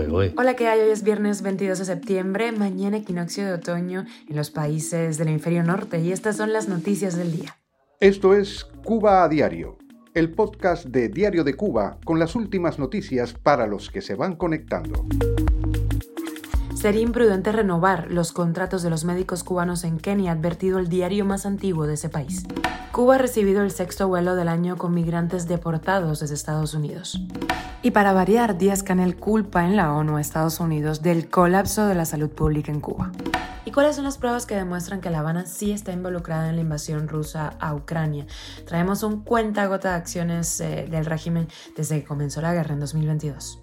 ¿eh? Hola, ¿qué hay? Hoy es viernes 22 de septiembre, mañana equinoccio de otoño en los países del hemisferio norte y estas son las noticias del día. Esto es Cuba a Diario, el podcast de Diario de Cuba con las últimas noticias para los que se van conectando. Sería imprudente renovar los contratos de los médicos cubanos en Kenia, advertido el diario más antiguo de ese país. Cuba ha recibido el sexto vuelo del año con migrantes deportados desde Estados Unidos. Y para variar, Díaz Canel culpa en la ONU a Estados Unidos del colapso de la salud pública en Cuba. ¿Y cuáles son las pruebas que demuestran que La Habana sí está involucrada en la invasión rusa a Ucrania? Traemos un cuenta gota de acciones eh, del régimen desde que comenzó la guerra en 2022.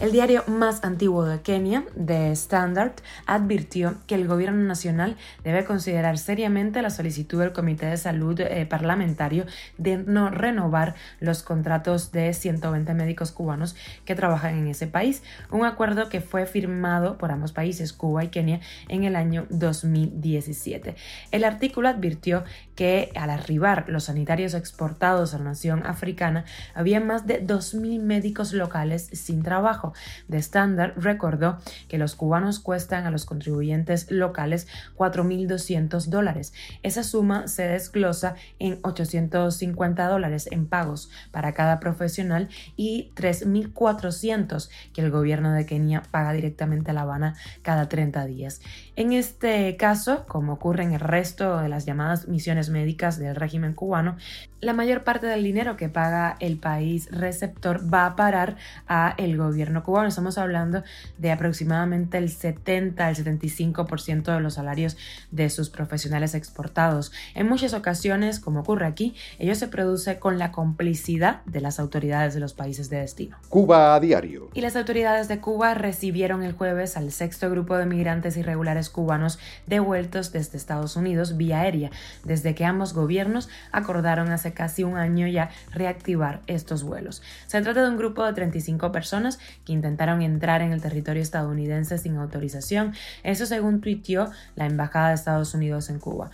El diario más antiguo de Kenia, The Standard, advirtió que el gobierno nacional debe considerar seriamente la solicitud del Comité de Salud eh, Parlamentario de no renovar los contratos de 120 médicos cubanos que trabajan en ese país, un acuerdo que fue firmado por ambos países, Cuba y Kenia, en el año 2017. El artículo advirtió que al arribar los sanitarios exportados a la nación africana, había más de 2.000 médicos locales sin trabajo de Standard recordó que los cubanos cuestan a los contribuyentes locales 4.200 dólares. Esa suma se desglosa en 850 dólares en pagos para cada profesional y 3.400 que el gobierno de Kenia paga directamente a La Habana cada 30 días. En este caso, como ocurre en el resto de las llamadas misiones médicas del régimen cubano, la mayor parte del dinero que paga el país receptor va a parar a el gobierno cubano. Estamos hablando de aproximadamente el 70 al 75% de los salarios de sus profesionales exportados. En muchas ocasiones, como ocurre aquí, ello se produce con la complicidad de las autoridades de los países de destino. Cuba a diario. Y las autoridades de Cuba recibieron el jueves al sexto grupo de migrantes irregulares cubanos devueltos desde Estados Unidos vía aérea, desde que ambos gobiernos acordaron hace casi un año ya reactivar estos vuelos. Se trata de un grupo de 35 personas que intentaron entrar en el territorio estadounidense sin autorización, eso según tuiteó la Embajada de Estados Unidos en Cuba.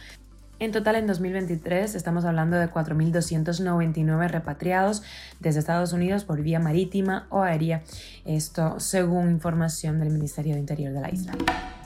En total, en 2023 estamos hablando de 4.299 repatriados desde Estados Unidos por vía marítima o aérea, esto según información del Ministerio de Interior de la isla.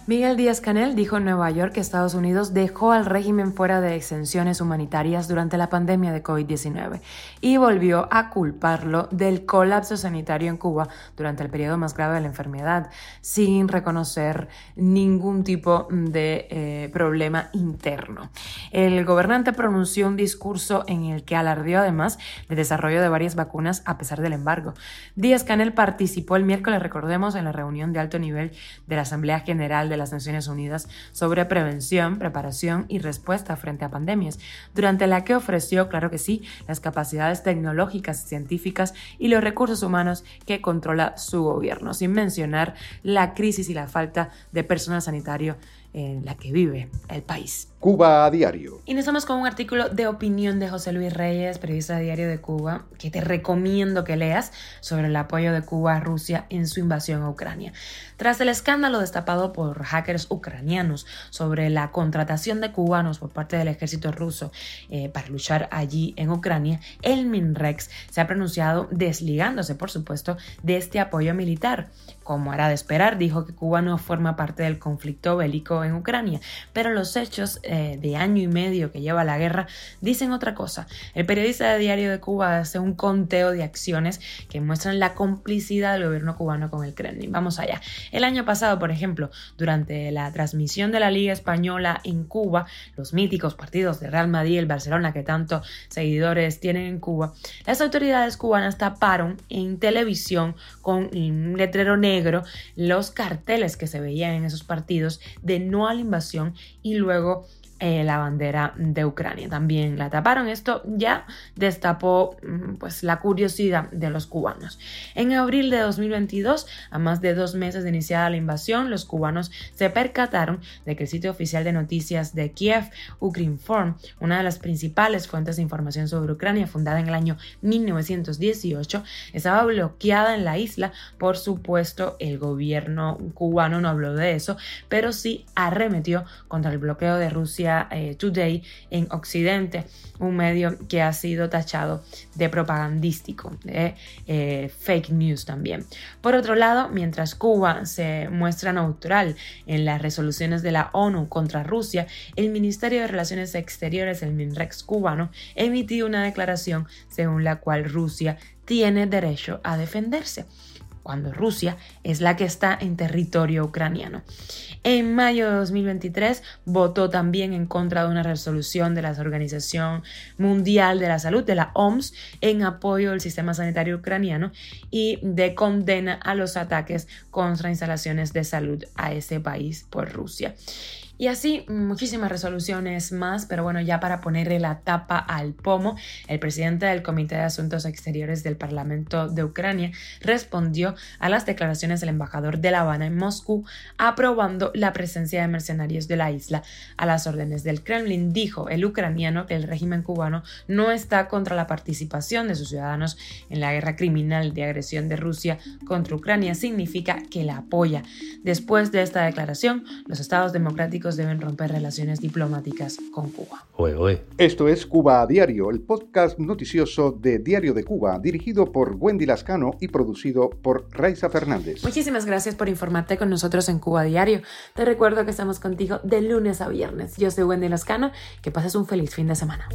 Miguel Díaz Canel dijo en Nueva York que Estados Unidos dejó al régimen fuera de exenciones humanitarias durante la pandemia de COVID-19 y volvió a culparlo del colapso sanitario en Cuba durante el periodo más grave de la enfermedad, sin reconocer ningún tipo de eh, problema interno. El gobernante pronunció un discurso en el que alardeó además del desarrollo de varias vacunas a pesar del embargo. Díaz Canel participó el miércoles, recordemos, en la reunión de alto nivel de la Asamblea General de las Naciones Unidas sobre prevención, preparación y respuesta frente a pandemias, durante la que ofreció, claro que sí, las capacidades tecnológicas y científicas y los recursos humanos que controla su gobierno, sin mencionar la crisis y la falta de personal sanitario en la que vive el país. Cuba a diario. Iniciamos con un artículo de opinión de José Luis Reyes, periodista Diario de Cuba, que te recomiendo que leas sobre el apoyo de Cuba a Rusia en su invasión a Ucrania. Tras el escándalo destapado por hackers ucranianos sobre la contratación de cubanos por parte del ejército ruso eh, para luchar allí en Ucrania, el MINREX se ha pronunciado desligándose, por supuesto, de este apoyo militar. Como era de esperar, dijo que Cuba no forma parte del conflicto bélico en Ucrania, pero los hechos de año y medio que lleva la guerra dicen otra cosa. El periodista de Diario de Cuba hace un conteo de acciones que muestran la complicidad del gobierno cubano con el Kremlin. Vamos allá. El año pasado, por ejemplo, durante la transmisión de la Liga Española en Cuba, los míticos partidos de Real Madrid y el Barcelona que tanto seguidores tienen en Cuba, las autoridades cubanas taparon en televisión con un letrero negro los carteles que se veían en esos partidos de no a la invasión y luego eh, la bandera de Ucrania. También la taparon. Esto ya destapó mm, pues, la curiosidad de los cubanos. En abril de 2022, a más de dos meses de iniciada la invasión, los cubanos se percataron de que el sitio oficial de noticias de Kiev, Ukrinform, una de las principales fuentes de información sobre Ucrania, fundada en el año 1918, estaba bloqueada en la isla. Por supuesto, el gobierno cubano no habló de eso, pero sí arremetió contra el bloqueo de Rusia Eh, Today en Occidente, un medio que ha sido tachado de propagandístico, de eh, fake news también. Por otro lado, mientras Cuba se muestra neutral en las resoluciones de la ONU contra Rusia, el Ministerio de Relaciones Exteriores, el MINREX cubano, emitió una declaración según la cual Rusia tiene derecho a defenderse cuando Rusia es la que está en territorio ucraniano. En mayo de 2023 votó también en contra de una resolución de la Organización Mundial de la Salud, de la OMS, en apoyo del sistema sanitario ucraniano y de condena a los ataques contra instalaciones de salud a ese país por Rusia. Y así muchísimas resoluciones más, pero bueno, ya para ponerle la tapa al pomo, el presidente del Comité de Asuntos Exteriores del Parlamento de Ucrania respondió a las declaraciones del embajador de La Habana en Moscú, aprobando la presencia de mercenarios de la isla a las órdenes del Kremlin. Dijo el ucraniano que el régimen cubano no está contra la participación de sus ciudadanos en la guerra criminal de agresión de Rusia contra Ucrania, significa que la apoya. Después de esta declaración, los estados democráticos deben romper relaciones diplomáticas con Cuba. Esto es Cuba a Diario, el podcast noticioso de Diario de Cuba, dirigido por Wendy Lascano y producido por Raiza Fernández. Muchísimas gracias por informarte con nosotros en Cuba a Diario. Te recuerdo que estamos contigo de lunes a viernes. Yo soy Wendy Lascano. Que pases un feliz fin de semana.